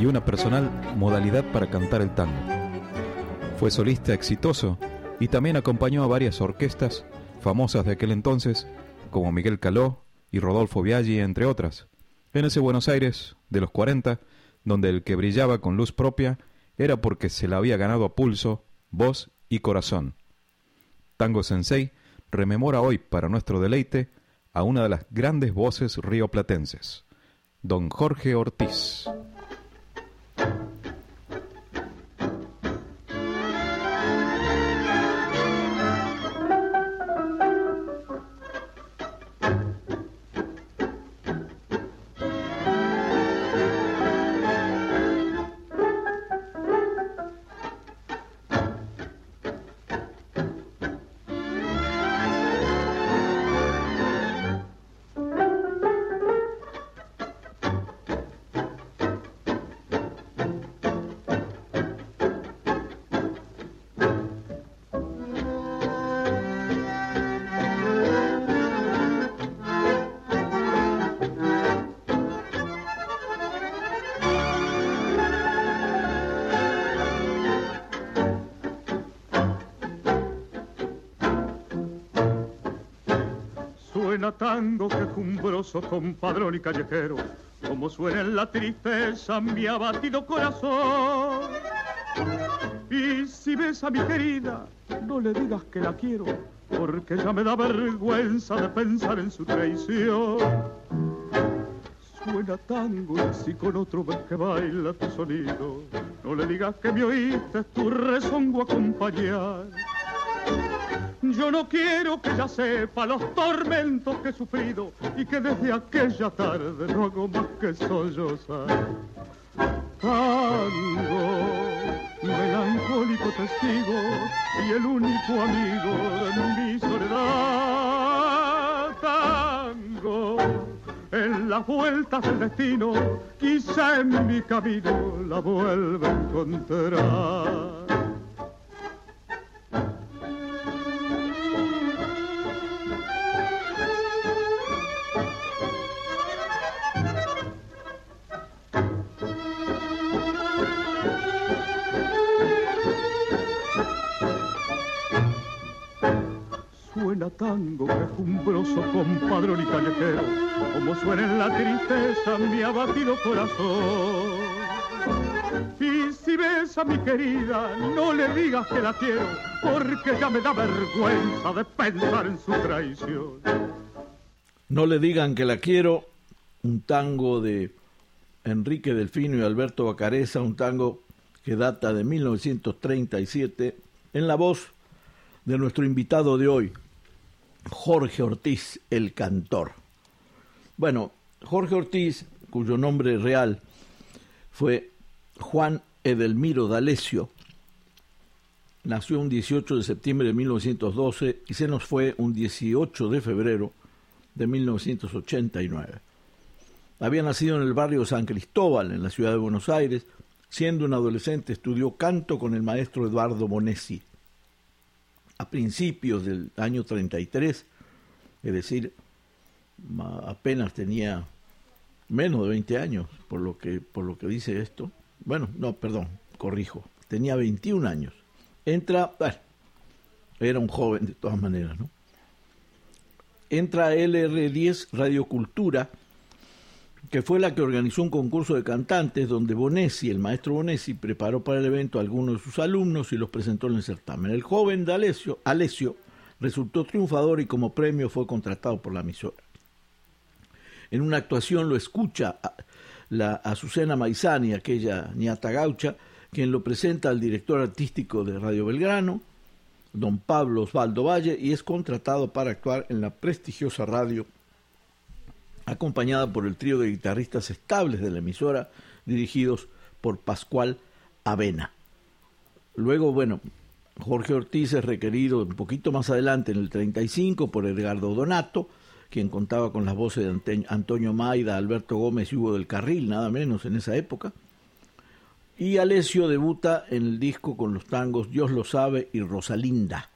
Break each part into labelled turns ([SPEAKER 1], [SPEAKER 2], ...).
[SPEAKER 1] Y una personal modalidad para cantar el tango. Fue solista exitoso y también acompañó a varias orquestas famosas de aquel entonces, como Miguel Caló y Rodolfo Biaggi, entre otras, en ese Buenos Aires de los 40, donde el que brillaba con luz propia era porque se la había ganado a pulso, voz y corazón. Tango Sensei rememora hoy para nuestro deleite a una de las grandes voces rioplatenses don Jorge Ortiz.
[SPEAKER 2] Tango quejumbroso, compadrón y callejero, como suena en la tristeza mi abatido corazón. Y si ves a mi querida, no le digas que la quiero, porque ya me da vergüenza de pensar en su traición. Suena tango y si con otro ves que baila tu sonido, no le digas que me oíste tu rezongo acompañar yo no quiero que ella sepa los tormentos que he sufrido y que desde aquella tarde no hago más que sollozar. Tango, melancólico testigo y el único amigo de mi soledad. Tango, en las vueltas del destino, quizá en mi camino la vuelva a encontrar. Tango quejumbroso, compadrón y callejero, como suena en la tristeza mi abatido corazón. Y si ves a mi querida, no le digas que la quiero, porque ya me da vergüenza de pensar en su traición.
[SPEAKER 3] No le digan que la quiero, un tango de Enrique Delfino y Alberto Bacareza, un tango que data de 1937, en la voz de nuestro invitado de hoy, Jorge Ortiz, el cantor. Bueno, Jorge Ortiz, cuyo nombre real fue Juan Edelmiro D'Alessio, nació un 18 de septiembre de 1912 y se nos fue un 18 de febrero de 1989. Había nacido en el barrio San Cristóbal, en la ciudad de Buenos Aires. Siendo un adolescente estudió canto con el maestro Eduardo Bonesi a principios del año 33, es decir, apenas tenía menos de 20 años, por lo que, por lo que dice esto. Bueno, no, perdón, corrijo, tenía 21 años. Entra, bueno, era un joven de todas maneras, ¿no? entra LR10 Radio Cultura, que fue la que organizó un concurso de cantantes donde Bonesi, el maestro Bonesi, preparó para el evento a algunos de sus alumnos y los presentó en el certamen. El joven de Alessio resultó triunfador y como premio fue contratado por la emisora. En una actuación lo escucha la Azucena Maizani, aquella niata gaucha, quien lo presenta al director artístico de Radio Belgrano, don Pablo Osvaldo Valle, y es contratado para actuar en la prestigiosa radio, acompañada por el trío de guitarristas estables de la emisora, dirigidos por Pascual Avena. Luego, bueno, Jorge Ortiz es requerido un poquito más adelante, en el 35, por Edgardo Donato, quien contaba con las voces de Antonio Maida, Alberto Gómez y Hugo del Carril, nada menos en esa época. Y Alessio debuta en el disco con los tangos Dios lo sabe y Rosalinda.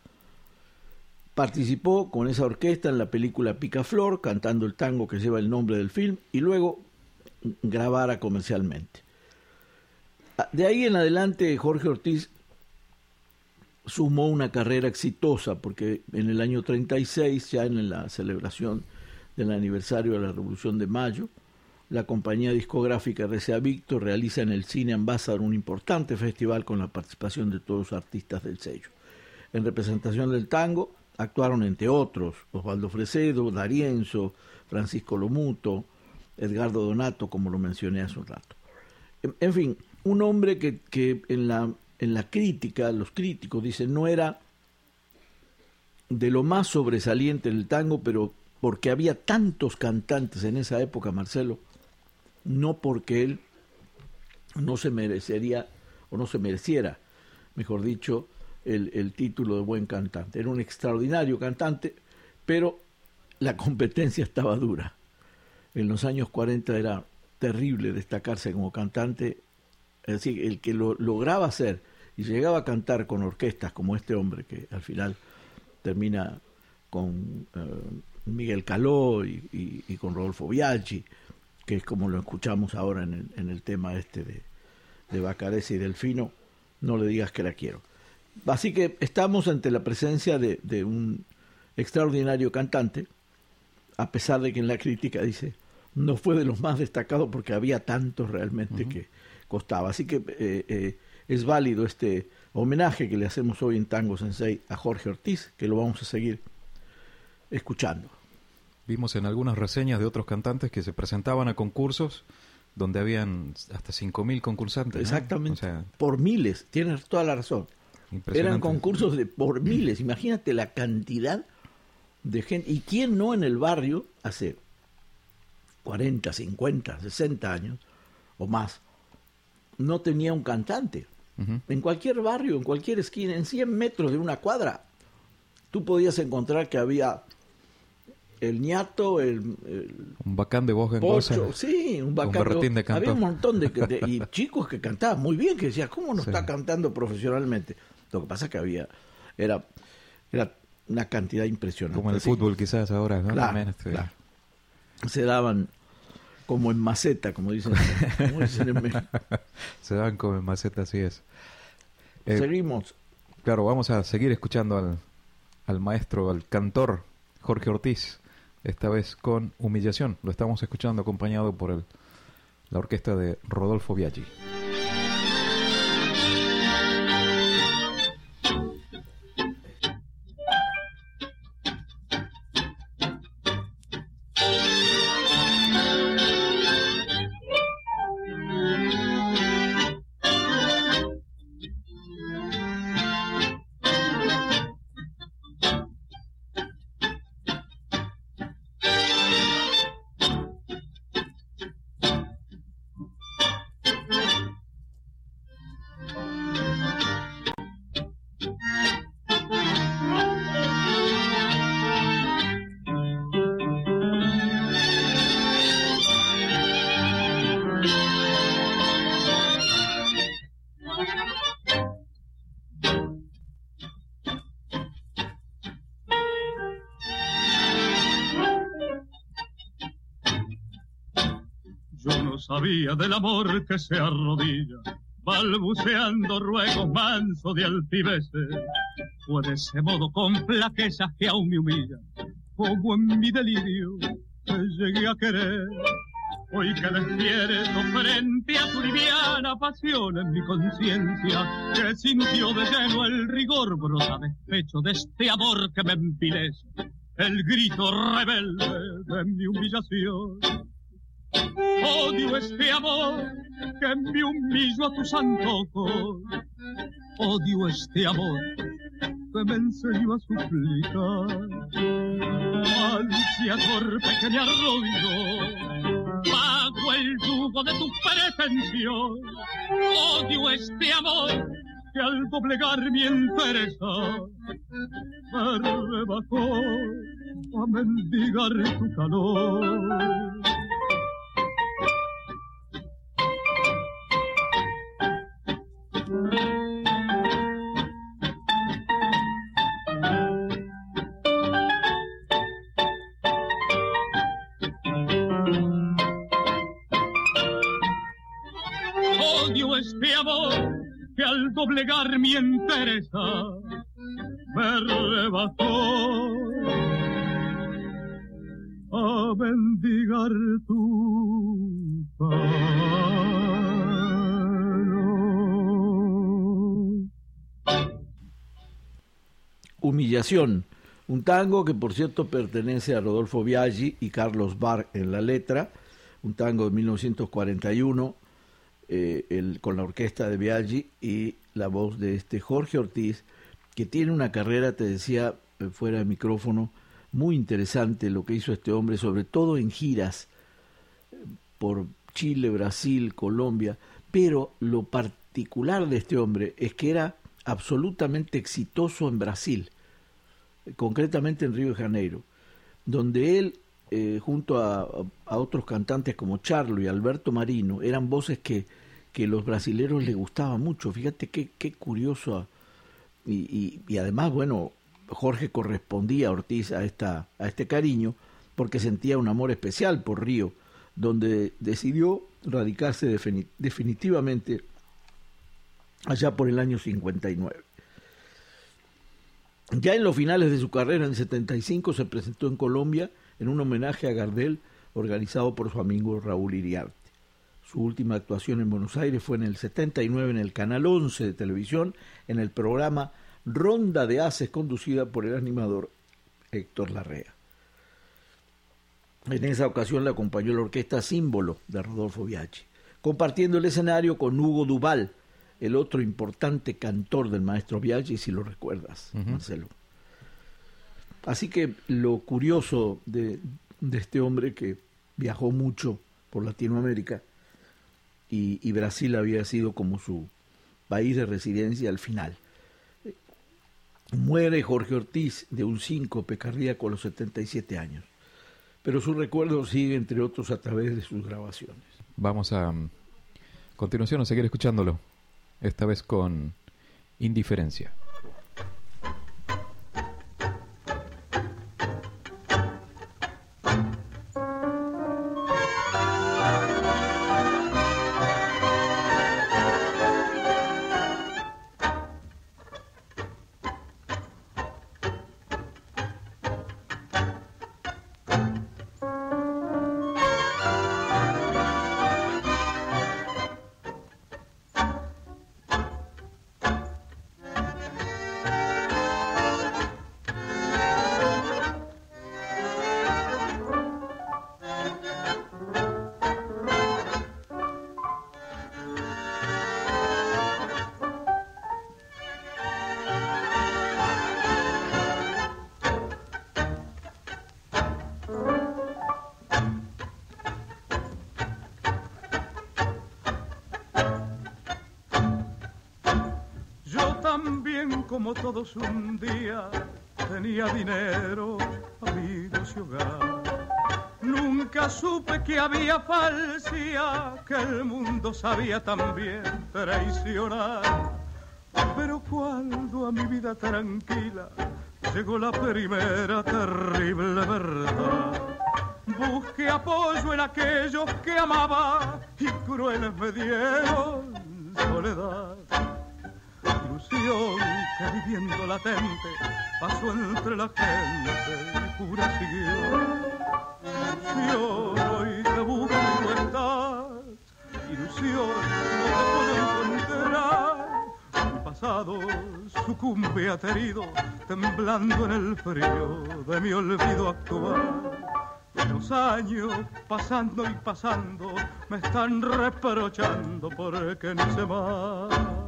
[SPEAKER 3] Participó con esa orquesta en la película Picaflor, cantando el tango que lleva el nombre del film, y luego grabara comercialmente. De ahí en adelante Jorge Ortiz sumó una carrera exitosa, porque en el año 36, ya en la celebración del aniversario de la Revolución de Mayo, la compañía discográfica RCA Victor realiza en el Cine Ambassador un importante festival con la participación de todos los artistas del sello. En representación del tango actuaron entre otros Osvaldo Fresedo, Darienzo, Francisco Lomuto, Edgardo Donato, como lo mencioné hace un rato. En, fin, un hombre que, que en la en la crítica, los críticos dicen, no era de lo más sobresaliente del tango, pero porque había tantos cantantes en esa época, Marcelo, no porque él no se merecería, o no se mereciera, mejor dicho, el, el título de buen cantante. Era un extraordinario cantante, pero la competencia estaba dura. En los años 40 era terrible destacarse como cantante, es decir, el que lo lograba hacer y llegaba a cantar con orquestas como este hombre que al final termina con eh, Miguel Caló y, con Rodolfo Biaggi, que es como lo escuchamos ahora en el, en el tema este de, de Bacarese y Delfino, no le digas que la quiero. Así que estamos ante la presencia de, de un extraordinario cantante, a pesar de que en la crítica dice no fue de los más destacados porque había tantos realmente que costaba. Así que eh, eh, es válido este homenaje que le hacemos hoy en Tango Sensei a Jorge Ortiz, que lo vamos a seguir escuchando.
[SPEAKER 1] Vimos en algunas reseñas de otros cantantes que se presentaban a concursos donde habían hasta 5.000 concursantes.
[SPEAKER 3] Exactamente. por miles, tienes toda la razón. Eran concursos de por miles. Imagínate la cantidad de gente. ¿Y quién no en el barrio hace 40, 50, 60 años o más no tenía un cantante? En cualquier barrio, en cualquier esquina, en 100 metros de una cuadra, tú podías encontrar que había el ñato, el,
[SPEAKER 1] un bacán de voz
[SPEAKER 3] pocho, sí, un bacán de, Había un montón de, y chicos que cantaban muy bien, que decían, ¿cómo no está cantando profesionalmente? Lo que pasa es que había, era, era una cantidad impresionante.
[SPEAKER 1] Como en el fútbol quizás ahora, ¿no?
[SPEAKER 3] Este, Se daban como en maceta, como dicen, en México.
[SPEAKER 1] Se daban como en maceta, así es.
[SPEAKER 3] Eh, Seguimos.
[SPEAKER 1] Claro, vamos a seguir escuchando al, al maestro, al cantor Jorge Ortiz, esta vez con Humillación. Lo estamos escuchando acompañado por el, la orquesta de Rodolfo Biaggi.
[SPEAKER 2] Del amor que se arrodilla, balbuceando ruegos manso de altivez Fue de ese modo con flaquezas que aún me humilla, como en mi delirio te llegué a querer. Hoy que despierto frente a tu liviana pasión en mi conciencia, que sintió de lleno el rigor brota despecho de este amor que me empilece, el grito rebelde de mi humillación. Odio este amor que me humillo a tus antojos. Odio este amor que me enseñó a suplicar. Ansia torpe que me arrolló bajo el yugo de tu pretensión. Odio este amor que al doblegar mi entereza me rebajó a mendigar tu calor. Odio este amor que al doblegar mi entereza me rebajó a mendigar tu
[SPEAKER 3] Humillación, un tango que por cierto pertenece a Rodolfo Biaggi y Carlos Bar en la letra, un tango de 1941 eh, con la orquesta de Biaggi y la voz de este Jorge Ortiz, que tiene una carrera, te decía eh, fuera de micrófono, muy interesante lo que hizo este hombre, sobre todo en giras eh, por Chile, Brasil, Colombia, pero lo particular de este hombre es que era absolutamente exitoso en Brasil, concretamente en Río de Janeiro, donde él, eh, junto a, otros cantantes como Charlo y Alberto Marino, eran voces que, que los brasileros les gustaba mucho. Fíjate qué, qué curioso. Y, y, y, además, bueno, Jorge correspondía a Ortiz a, esta, a este cariño porque sentía un amor especial por Río, donde decidió radicarse definitivamente allá por el año 59. Ya en los finales de su carrera, en 75, se presentó en Colombia en un homenaje a Gardel organizado por su amigo Raúl Iriarte. Su última actuación en Buenos Aires fue en el 79 en el Canal 11 de televisión, en el programa Ronda de Haces, conducida por el animador Héctor Larrea. En esa ocasión le acompañó la orquesta Símbolo de Rodolfo Biaggi, compartiendo el escenario con Hugo Duval, el otro importante cantor del maestro Biaggi, si lo recuerdas, uh -huh. Marcelo. Así que lo curioso de, de, este hombre que viajó mucho por Latinoamérica y, y, Brasil había sido como su país de residencia al final. Muere Jorge Ortiz de un síncope cardíaco a los 77 años, pero su recuerdo sigue, entre otros, a través de sus grabaciones.
[SPEAKER 1] Vamos a, a continuación a seguir escuchándolo esta vez con indiferencia.
[SPEAKER 2] También traicionar. Pero cuando a mi vida tranquila llegó la primera terrible verdad, busqué apoyo en aquellos que amaba y crueles me dieron soledad ilusión que viviendo latente pasó entre la gente y pura sucumbe aterido, temblando en el frío de mi olvido actual. Los años pasando y pasando me están reprochando porque no sé más.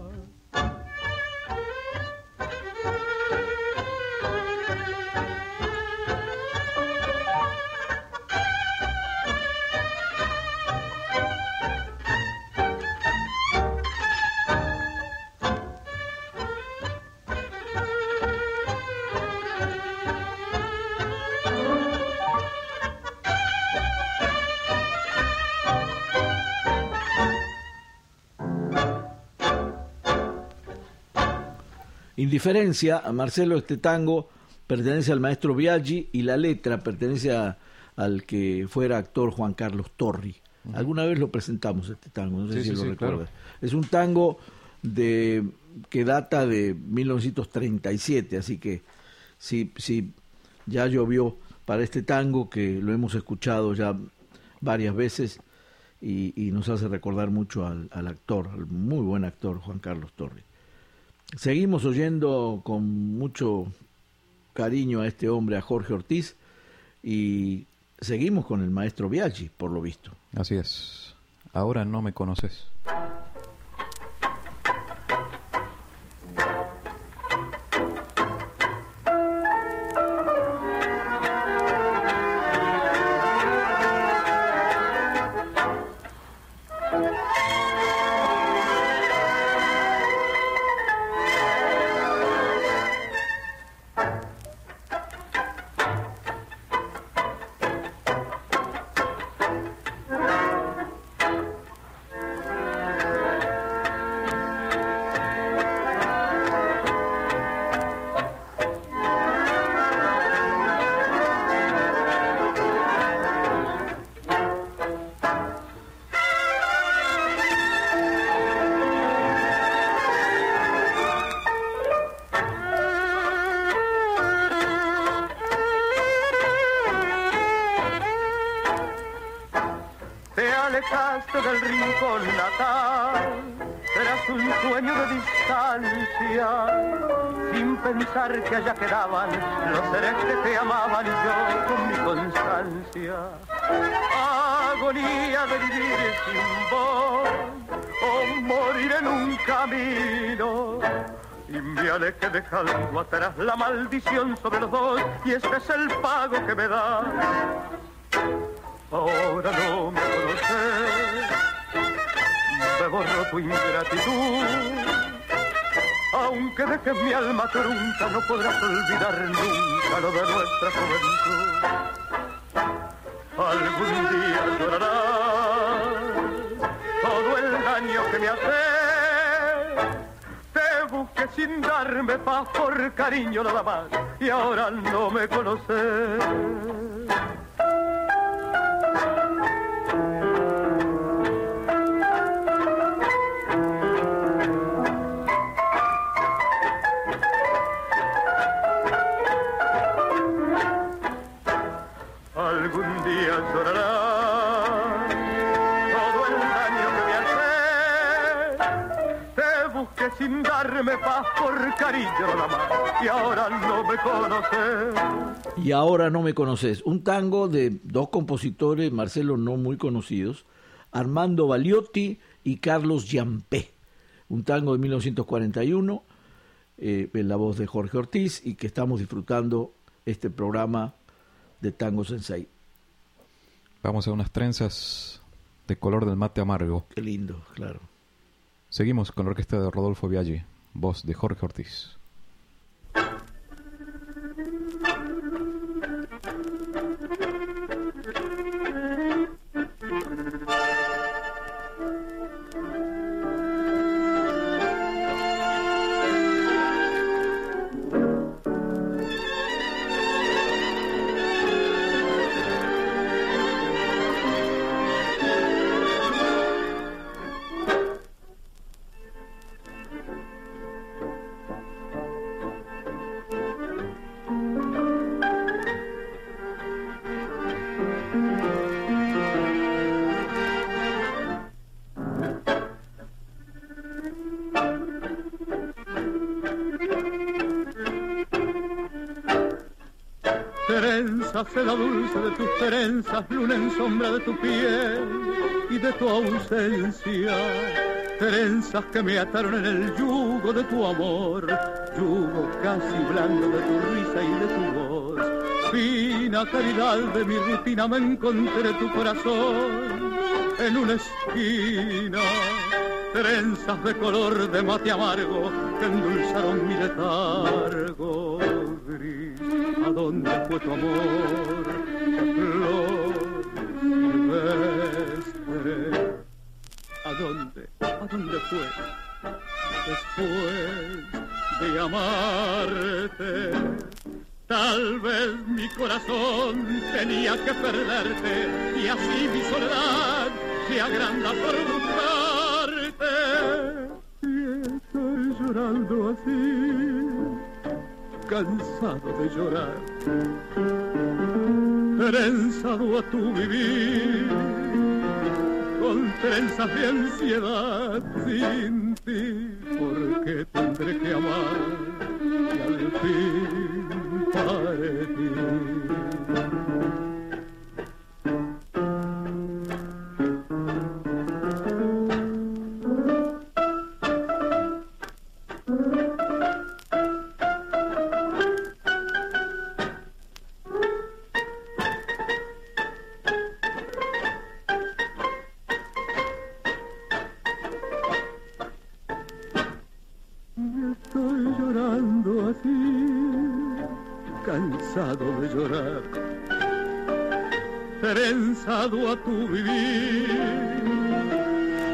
[SPEAKER 3] Indiferencia, a Marcelo, este tango pertenece al maestro Biaggi y la letra pertenece al que fuera actor Juan Carlos Torri. Alguna vez lo presentamos este tango, no sé si lo recuerdas. Es un tango de que data de 1937, así que si, si ya llovió para este tango que lo hemos escuchado ya varias veces y, y nos hace recordar mucho al, al actor, al muy buen actor Juan Carlos Torri. Seguimos oyendo con mucho cariño a este hombre, a Jorge Ortiz, y seguimos con el maestro Biaggi, por lo visto.
[SPEAKER 1] Así es. Ahora no me conoces.
[SPEAKER 2] Pensar que allá quedaban los seres que te amaban y yo con mi constancia. Agonía de vivir sin voz o morir en un camino. Y me alejé dejando atrás la maldición sobre los dos y este es el pago que me da ahora no me conoces, me borro tu ingratitud. Aunque dejes mi alma trunca, no podrás olvidar nunca lo de nuestra juventud. Algún día llorarás todo el daño que me haces. Te busqué sin darme paz por cariño nada más y ahora no me conoces. Por cariño y ahora no me conoces.
[SPEAKER 3] Y ahora no me conoces. Un tango de dos compositores, Marcelo, no muy conocidos, Armando Baliotti y Carlos Yampé. Un tango de 1941, eh, en la voz de Jorge Ortiz, y que estamos disfrutando este programa de Tango Sensei.
[SPEAKER 1] Vamos a unas trenzas de color del mate amargo.
[SPEAKER 3] Qué lindo, claro.
[SPEAKER 1] Seguimos con la orquesta de Rodolfo Viaggi, voz de Jorge Ortiz.
[SPEAKER 2] Seda dulce de tus trenzas, luna en sombra de tu piel y de tu ausencia. Trenzas que me ataron en el yugo de tu amor, yugo casi blando de tu risa y de tu voz. Fina caridad de mi rutina me encontré tu corazón en una esquina trenzas de color de mate amargo que endulzaron mi letargo gris. ¿A dónde tu amor? Flor. ¿A dónde? ¿A dónde fue? Después de amarte, tal vez mi corazón tenía que perderte y así mi soledad se agranda por buscar y estoy llorando así, cansado de llorar, trenzado a tu vivir, con trenzas de ansiedad sin ti, porque tendré que amar y al fin partir. A tu vivir,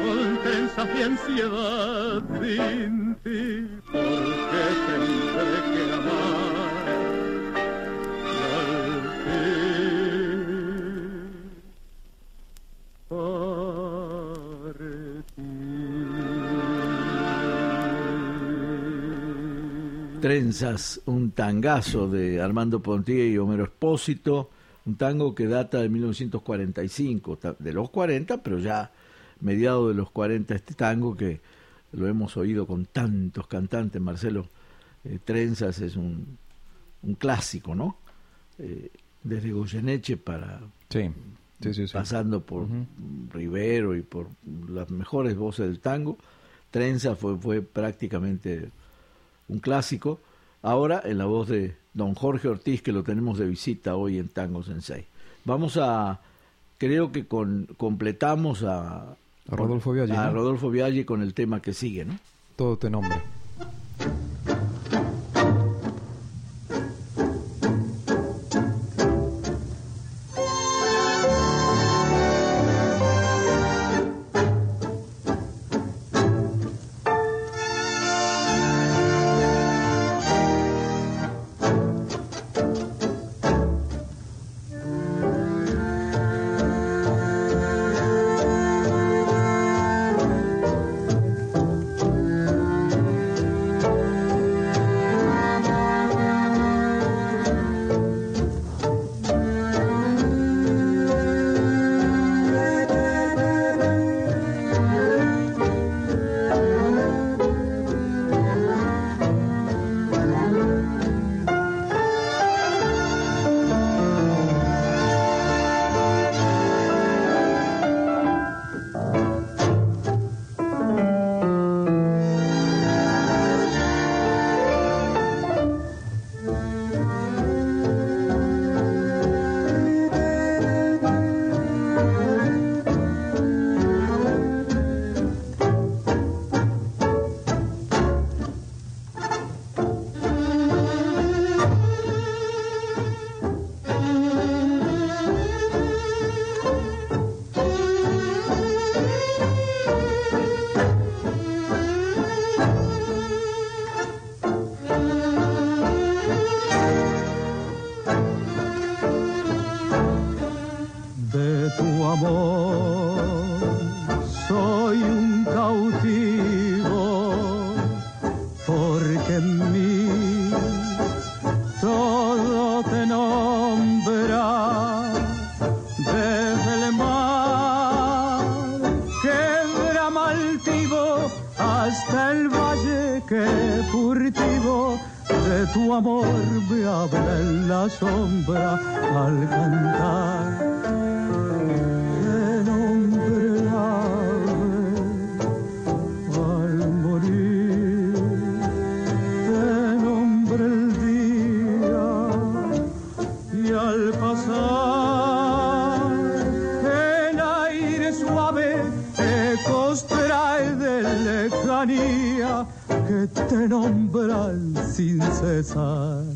[SPEAKER 2] con tensa y ansiedad sin ti, porque tendré que amar y al
[SPEAKER 3] Trenzas, un tangazo de Armando Pontier y Homero Espósito un tango que data de 1945, de los 40, pero ya mediado de los 40 este tango que lo hemos oído con tantos cantantes, Marcelo eh, Trenzas es un, un, clásico, ¿no? Eh, desde Goyeneche para...
[SPEAKER 1] Sí.
[SPEAKER 3] pasando por Rivero y por las mejores voces del tango, Trenzas fue, fue prácticamente un clásico. Ahora en la voz de don Jorge Ortiz, que lo tenemos de visita hoy en Tango Sensei. Vamos a, creo que con, completamos a,
[SPEAKER 1] Rodolfo Viaggi.
[SPEAKER 3] A Rodolfo Viaggi con el tema que sigue, ¿no?
[SPEAKER 1] Todo te furtivo
[SPEAKER 2] de tu amor me habla en la sombra al cantar. Nombran sin cesar.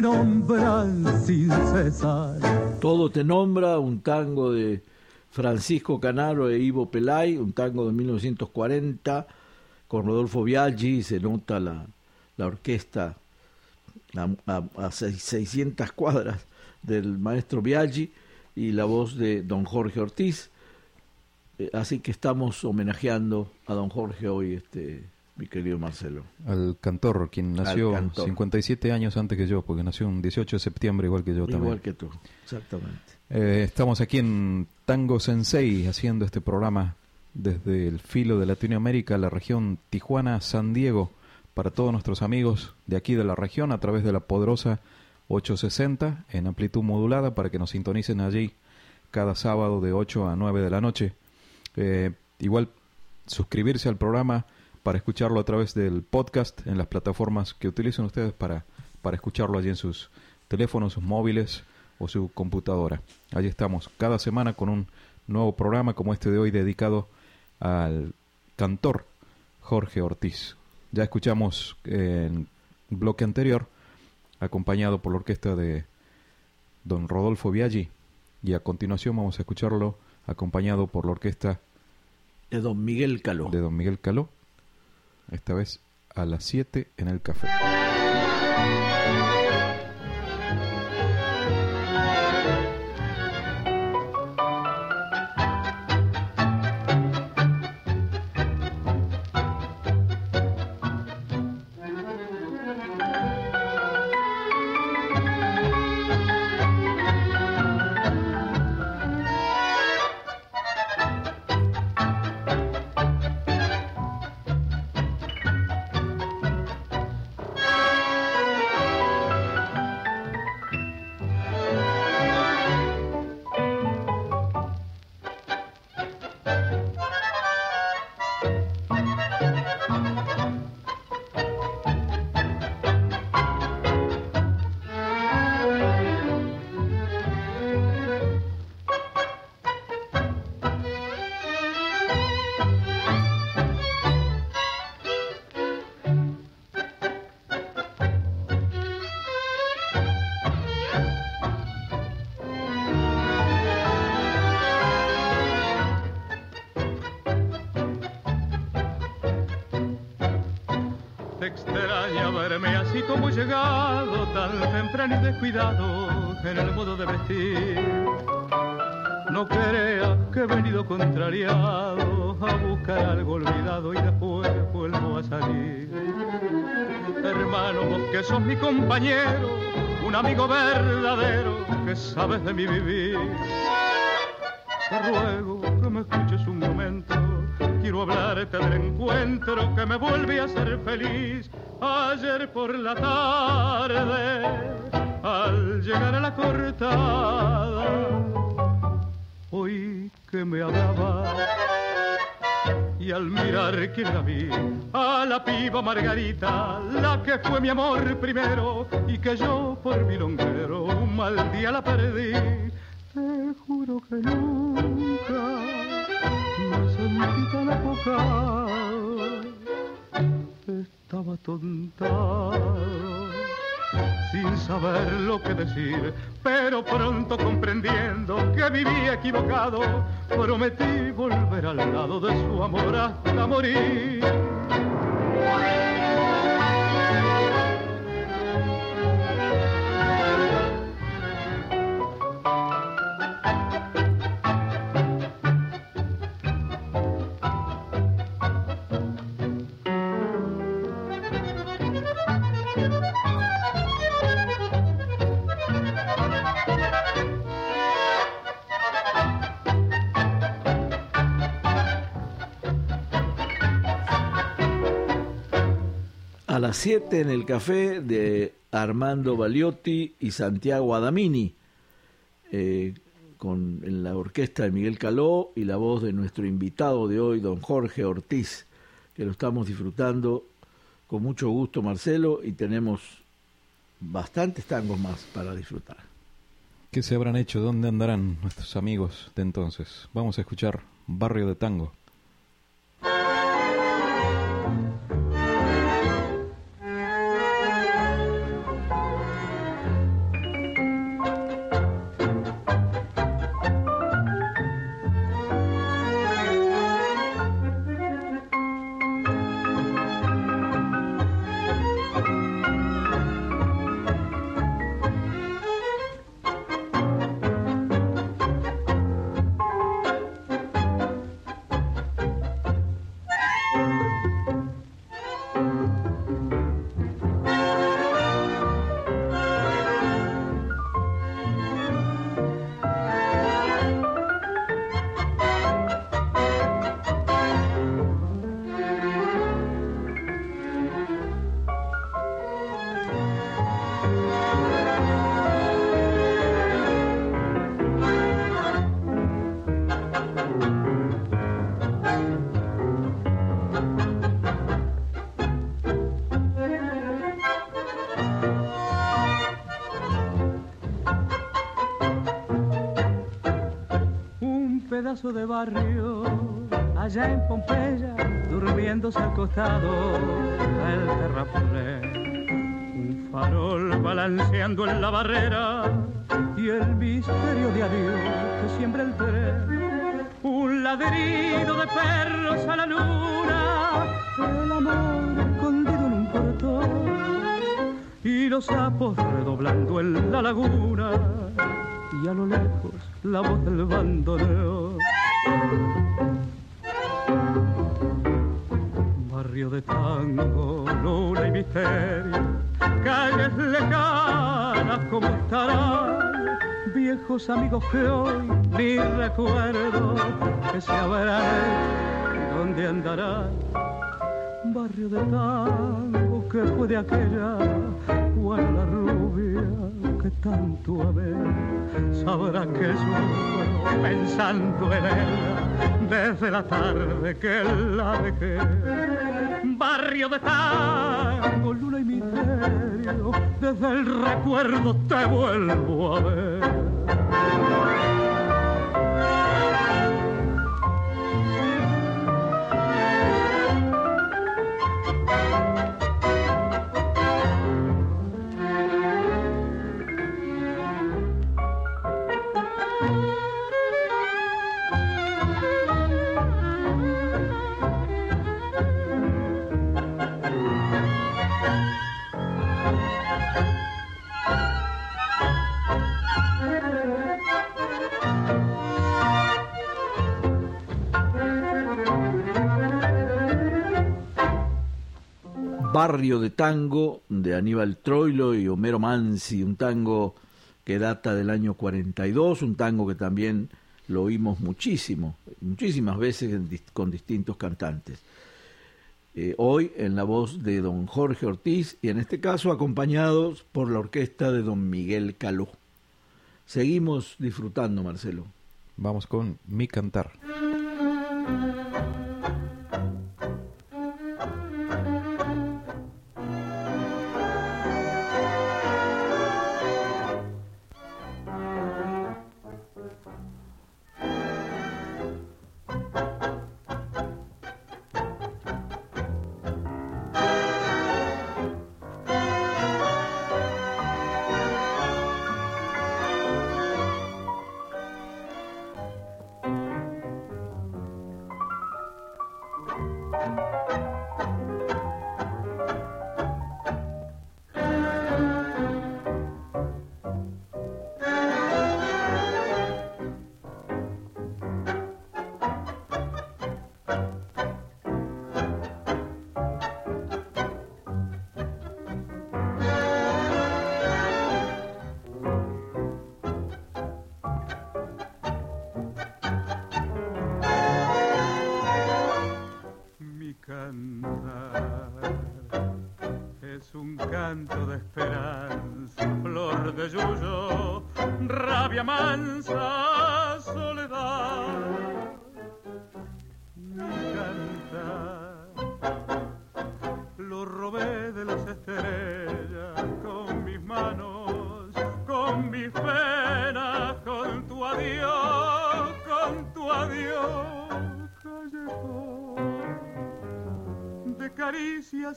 [SPEAKER 2] Nombran sin cesar.
[SPEAKER 3] Todo te nombra, un tango de Francisco Canaro e Ivo Pelay, un tango de 1940 con Rodolfo Biaggi, se nota la, la orquesta a, a, a seis- 600 cuadras del maestro Biaggi y la voz de don Jorge Ortiz. Eh, Así que estamos homenajeando a don Jorge hoy, este, mi querido Marcelo.
[SPEAKER 1] Al cantor, quien nació
[SPEAKER 3] cantor.
[SPEAKER 1] 57 años antes que yo, porque nació un 18 de septiembre igual que yo también.
[SPEAKER 3] Igual que tú, exactamente.
[SPEAKER 1] Eh, estamos aquí en Tango Sensei haciendo este programa desde el filo de Latinoamérica, la región Tijuana-San Diego, para todos nuestros amigos de aquí de la región a través de la poderosa 860 en amplitud modulada para que nos sintonicen allí cada sábado de 8 a 9 de la noche. Eh, igual suscribirse al programa para escucharlo a través del podcast en las plataformas que utilicen ustedes para, para escucharlo allí en sus teléfonos, sus móviles o su computadora. Allí estamos cada semana con un nuevo programa como este de hoy dedicado al cantor Jorge Ortiz. Ya escuchamos en el bloque anterior, acompañado por la orquesta de don Rodolfo Biaggi, y a continuación vamos a escucharlo acompañado por la orquesta
[SPEAKER 3] De don Miguel Caló.
[SPEAKER 1] de don Miguel Caló, esta vez a las 7 en el café.
[SPEAKER 2] Descuidado en el modo de vestir. No creas que he venido contrariado a buscar algo olvidado y después vuelvo a salir. Hermano, vos que sos mi compañero, un amigo verdadero que sabes de mi vivir. Te ruego que me escuches un momento. Quiero hablarte del encuentro que me vuelve a ser feliz. Ayer por la tarde, a la piba Margarita, la que fue mi amor primero y que yo por mi longuero un mal día la perdí. Te juro que nunca
[SPEAKER 4] equivocado, estaba tontado, sin saber lo que decir, pero pronto comprendiendo que vivía equivocado, prometí volver al lado de su amor hasta morir.
[SPEAKER 3] Las 7 en el café de Armando Baliotti y Santiago Adamini, eh, con en la orquesta de Miguel Caló y la voz de nuestro invitado de hoy, don Jorge Ortiz, que lo estamos disfrutando con mucho gusto, Marcelo, y tenemos bastantes tangos más para disfrutar.
[SPEAKER 1] ¿Qué se habrán hecho? ¿Dónde andarán nuestros amigos de entonces? Vamos a escuchar Barrio de Tango.
[SPEAKER 2] Pedazo de barrio allá en Pompeya, durmiéndose al costado del terraplén. Un farol balanceando en la barrera y el misterio de adiós que siembra el tren. Un ladrido de perros a la luna, el amor escondido en un portón y los sapos redoblando en la laguna y a lo lejos la voz del bandoneón. Barrio de tango, luna y misterio, calles lejanas como estarán, viejos amigos que hoy ni recuerdo que se habrán dónde andarán. Barrio de tango que fue de aquella Juana la que tanto amé, sabrá que sufro pensando en ella desde la tarde que la dejé. Barrio de tango, luna y misterio, desde el recuerdo te vuelvo a ver.
[SPEAKER 3] De Tango de Aníbal Troilo y Homero Mansi, un tango que data del año 42, un tango que también lo oímos muchísimo, muchísimas veces con distintos cantantes. Eh, hoy en la voz de don Jorge Ortiz y en este caso acompañados por la orquesta de don Miguel Caló. Seguimos disfrutando, Marcelo.
[SPEAKER 1] Vamos con Mi Cantar.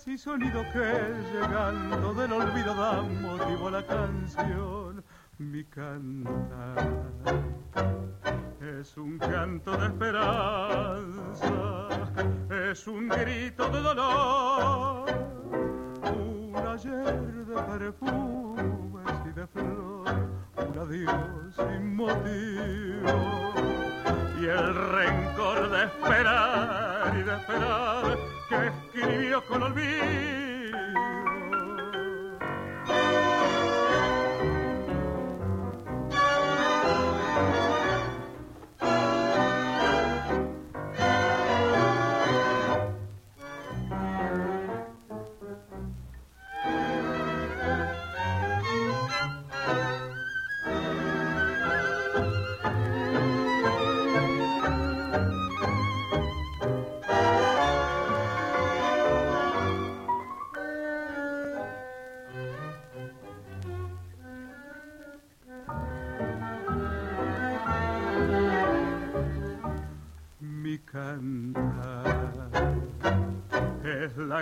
[SPEAKER 2] Caricias y sonido que llegando del olvido dan motivo a la canción, mi cantar es un canto de esperanza, es un grito de dolor, un ayer de perfumes y de flor, un adiós sin motivo. Y el rencor de esperar y de esperar que escribió con olvido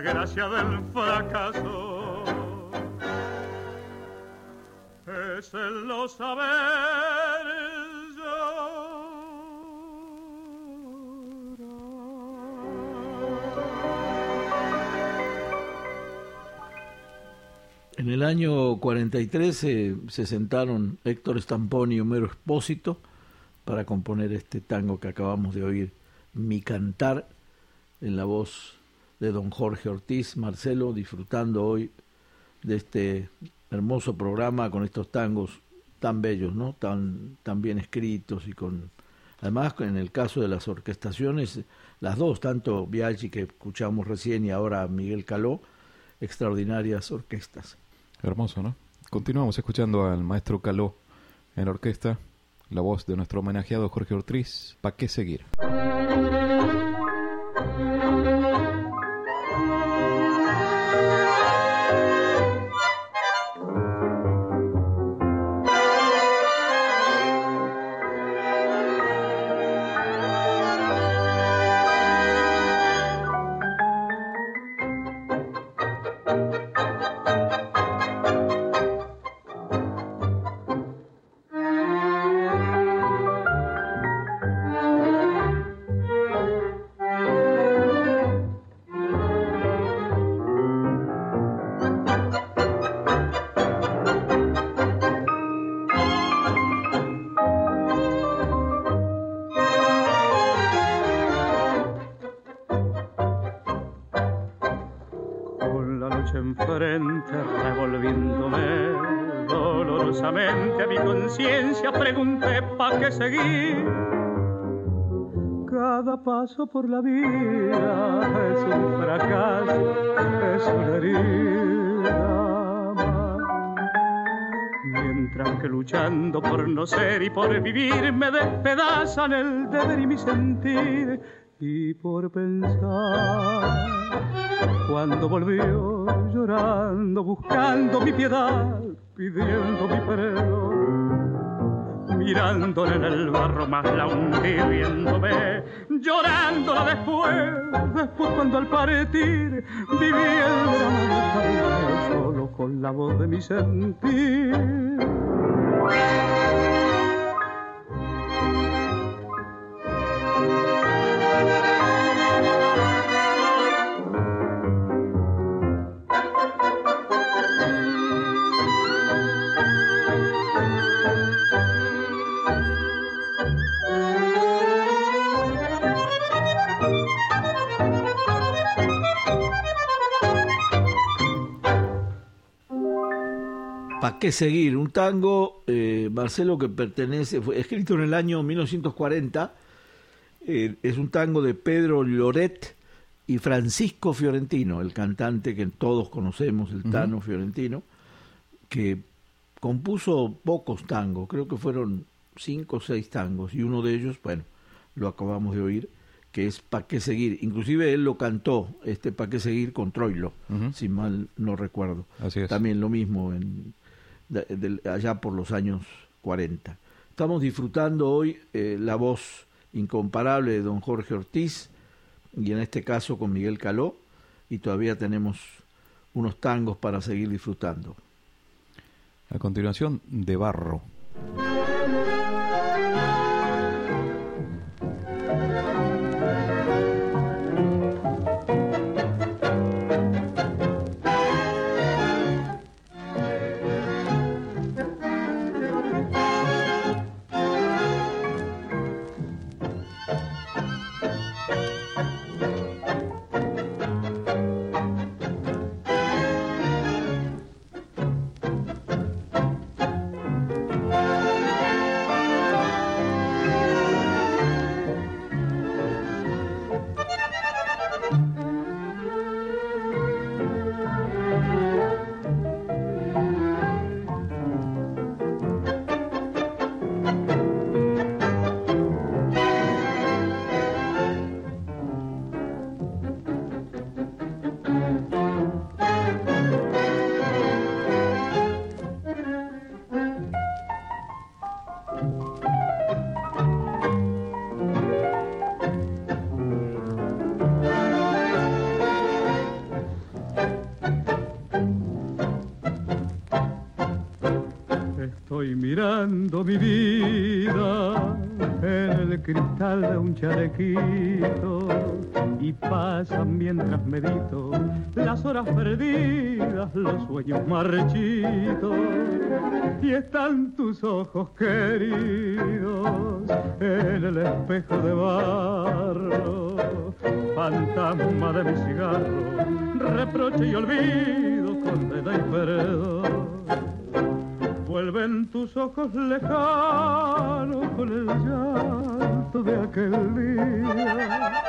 [SPEAKER 2] gracia del fracaso, es el lo saber
[SPEAKER 3] En el año 43 se sentaron Héctor Stampón y Homero Espósito para componer este tango que acabamos de oír, Mi Cantar, en la voz de don Jorge Ortiz. Marcelo, disfrutando hoy de este hermoso programa con estos tangos tan bellos, ¿no? Tan, tan bien escritos y con... Además, en el caso de las orquestaciones, las dos, tanto Biaggi que escuchamos recién y ahora Miguel Caló, extraordinarias orquestas.
[SPEAKER 1] Hermoso, ¿no? Continuamos escuchando al maestro Caló en la orquesta, la voz de nuestro homenajeado Jorge Ortiz. ¿Para qué seguir?
[SPEAKER 2] Seguir. Cada paso por la vida es un fracaso, es una herida. Mientras que luchando por no ser y por vivir me despedazan el deber y mi sentir y por pensar. Cuando volvió llorando, buscando mi piedad, pidiendo mi perdón mirándole en el barro más la hundí viéndome, llorándola después, después cuando al partir viví el drama solo con la voz de mi sentir.
[SPEAKER 3] Que seguir? Un tango, eh, Marcelo, que pertenece, fue escrito en el año 1940, eh, es un tango de Pedro Loret y Francisco Fiorentino, el cantante que todos conocemos, el Tano Fiorentino, que compuso pocos tangos, creo que fueron cinco o seis tangos, y uno de ellos, bueno, lo acabamos de oír, que es Pa' qué seguir. Inclusive él lo cantó, este Pa' qué seguir con Troilo, si mal no recuerdo. También lo mismo en, allá por los años 40. Estamos disfrutando hoy eh, la voz incomparable de don Jorge Ortiz, y en este caso con Miguel Caló, y todavía tenemos unos tangos para seguir disfrutando.
[SPEAKER 1] A continuación, De Barro.
[SPEAKER 2] Cristal de un chalequito y pasan mientras medito las horas perdidas, los sueños marchitos. Y están tus ojos queridos en el espejo de barro, fantasma de mi cigarro, reproche y olvido, condena y perdón. Vuelven tus ojos lejanos con el llanto de aquel día.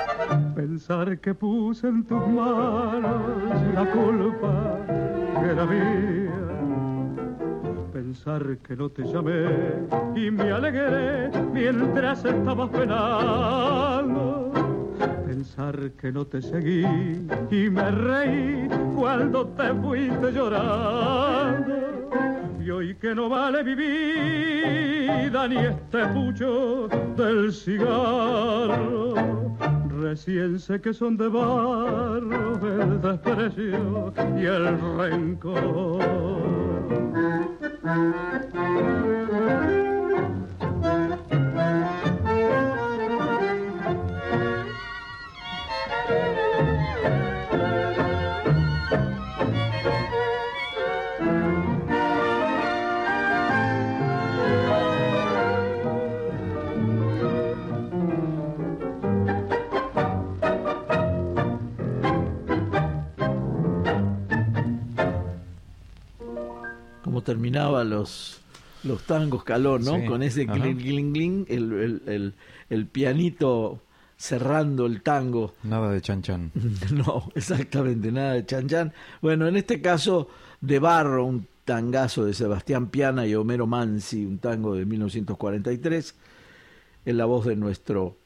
[SPEAKER 2] Pensar que puse en tus manos la culpa que era mía. Pensar que no te llamé y me alegré mientras estabas penando. Pensar que no te seguí y me reí cuando te fuiste llorando y que no vale mi vida ni este pucho del cigarro. Recién sé que son de barro el desprecio y el rencor.
[SPEAKER 3] Terminaba los, los tangos calor, ¿no? Con ese gling, gling, gling, el, el, el, pianito cerrando el tango.
[SPEAKER 1] Nada de chan chan.
[SPEAKER 3] No, exactamente, nada de chan chan. Bueno, en este caso, de Barro, un tangazo de Sebastián Piana y Homero Mansi, un tango de 1943, en la voz de nuestro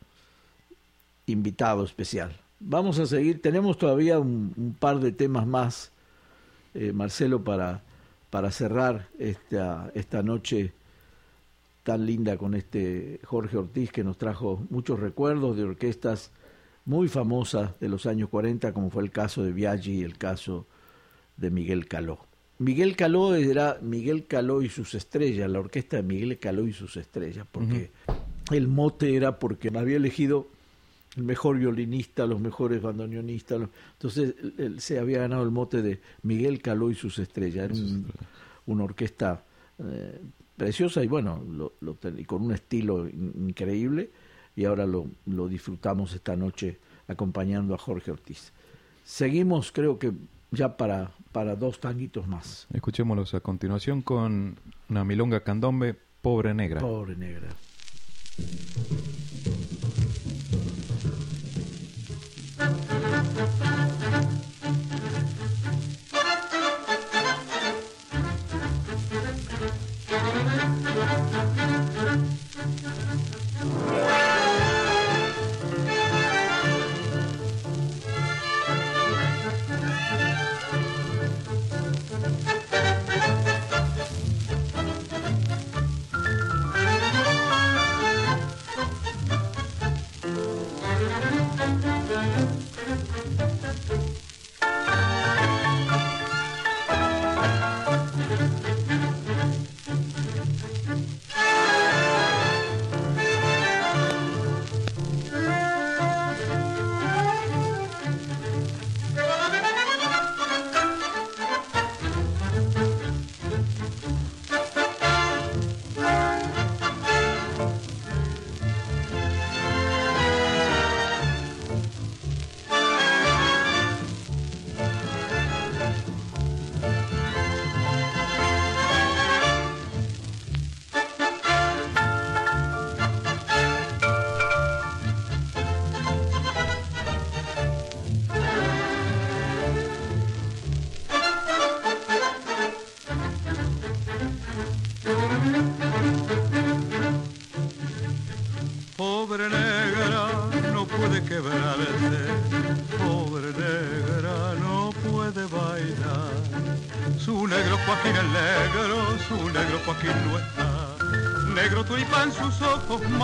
[SPEAKER 3] invitado especial. Vamos a seguir, tenemos todavía un, par de temas más, eh, Marcelo, para para cerrar esta, esta noche tan linda con este Jorge Ortiz que nos trajo muchos recuerdos de orquestas muy famosas de los años 40, como fue el caso de Biaggi y el caso de Miguel Caló. Miguel Caló era Miguel Caló y sus estrellas, la orquesta de Miguel Caló y sus estrellas, porque el mote era porque había elegido el mejor violinista, los mejores bandoneonistas. Entonces él, se había ganado el mote de Miguel Caló y sus estrellas. Era una orquesta eh, preciosa y bueno, lo, con un estilo increíble. Y ahora lo, lo disfrutamos esta noche acompañando a Jorge Ortiz. Seguimos, creo que ya para, para dos tanguitos más.
[SPEAKER 1] Escuchémoslos a continuación con una milonga candombe, Pobre Negra.
[SPEAKER 3] Pobre Negra.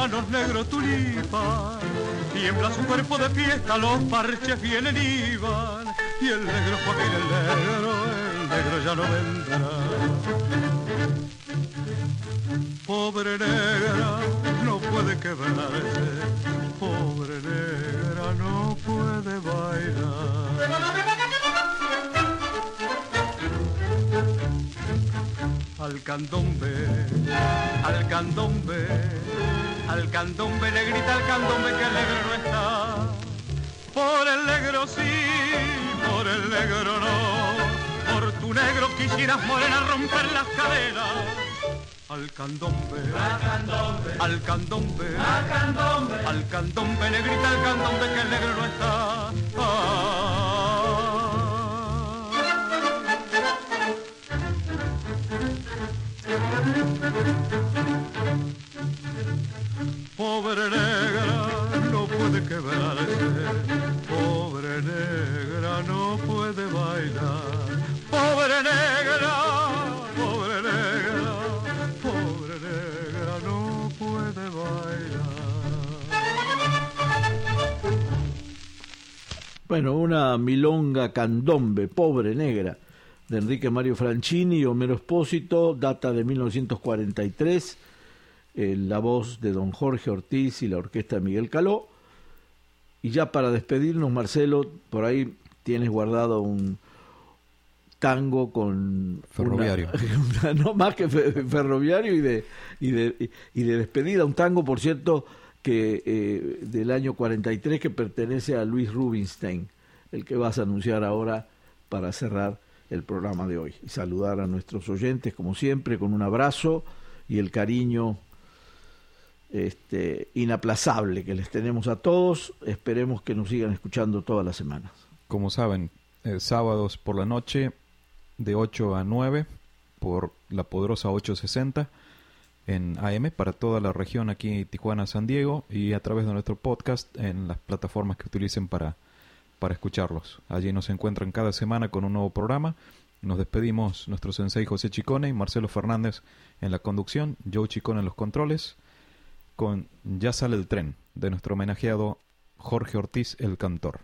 [SPEAKER 2] Manos negro tulipán. Tiembla su cuerpo de fiesta, los parches vienen y van. Y el negro Joaquín, el negro, el negro ya no vendrá. Pobre negra, no puede quebrarse. Pobre negra, no puede bailar. Al candombe, al candombe al candombe le grita al candombe que el negro no está. Por el negro sí, por el negro no. Por tu negro quisieras morena romper las cadenas. Al candombe, al candombe, al candombe, al candombe, al candombe le grita al candombe que el negro no está. Ah. Pobre negra, no puede quebrarse. Pobre negra, no puede bailar. Pobre negra, pobre negra, pobre negra, no puede bailar.
[SPEAKER 3] Bueno, una milonga candombe, pobre negra, de Enrique Mario Franchini y Homero Espósito, data de 1943 eh, la voz de don Jorge Ortiz y la orquesta de Miguel Caló. Y ya para despedirnos, Marcelo, por ahí tienes guardado un tango con...
[SPEAKER 1] Ferroviario.
[SPEAKER 3] no más que ferroviario y de, y, de, y de despedida. Un tango, por cierto, que eh, del año 43 que pertenece a Luis Rubinstein, el que vas a anunciar ahora para cerrar el programa de hoy. Y saludar a nuestros oyentes, como siempre, con un abrazo y el cariño este, inaplazable que les tenemos a todos. Esperemos que nos sigan escuchando todas las semanas.
[SPEAKER 1] Como saben, eh, sábados por la noche de 8 a 9 por la poderosa 860 en AM para toda la región aquí Tijuana, San Diego y a través de nuestro podcast en las plataformas que utilicen para, para escucharlos. Allí nos encuentran cada semana con un nuevo programa. Nos despedimos nuestro sensei José Chicone y Marcelo Fernández en la conducción, Joe Chicone en los controles con Ya sale el tren, de nuestro homenajeado Jorge Ortiz el Cantor.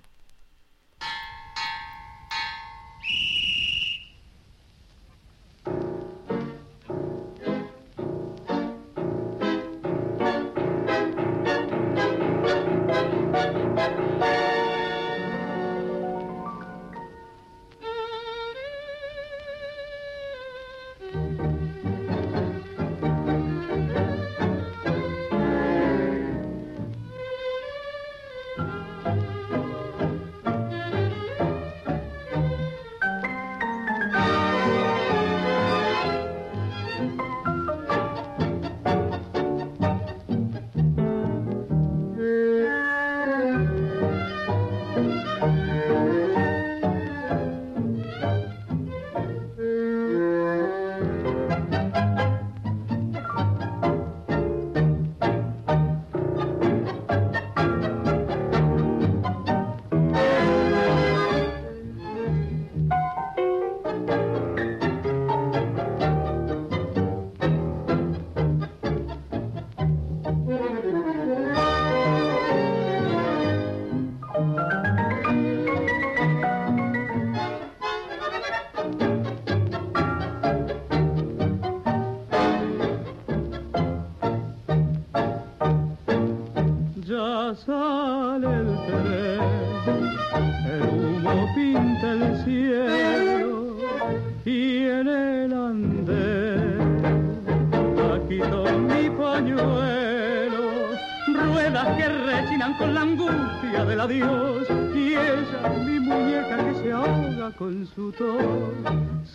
[SPEAKER 2] Con la angustia del adiós y ella, mi muñeca que se ahoga con su tos,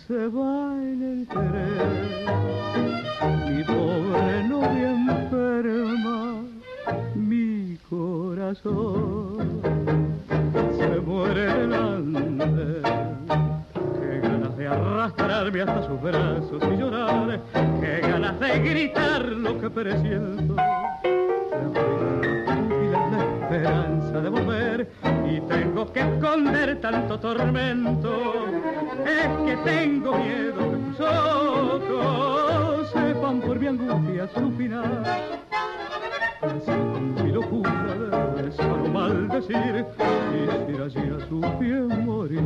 [SPEAKER 2] se va en el tren. Mi pobre novia enferma, mi corazón se muere andén. Qué ganas de arrastrarme hasta sus brazos y llorar, qué ganas de gritar lo que presiento. Y tengo que esconder tanto tormento. Es que tengo miedo que tus ojos sepan por mi angustia su final. mi locura besar o maldecir, quisiera si a su pie morir.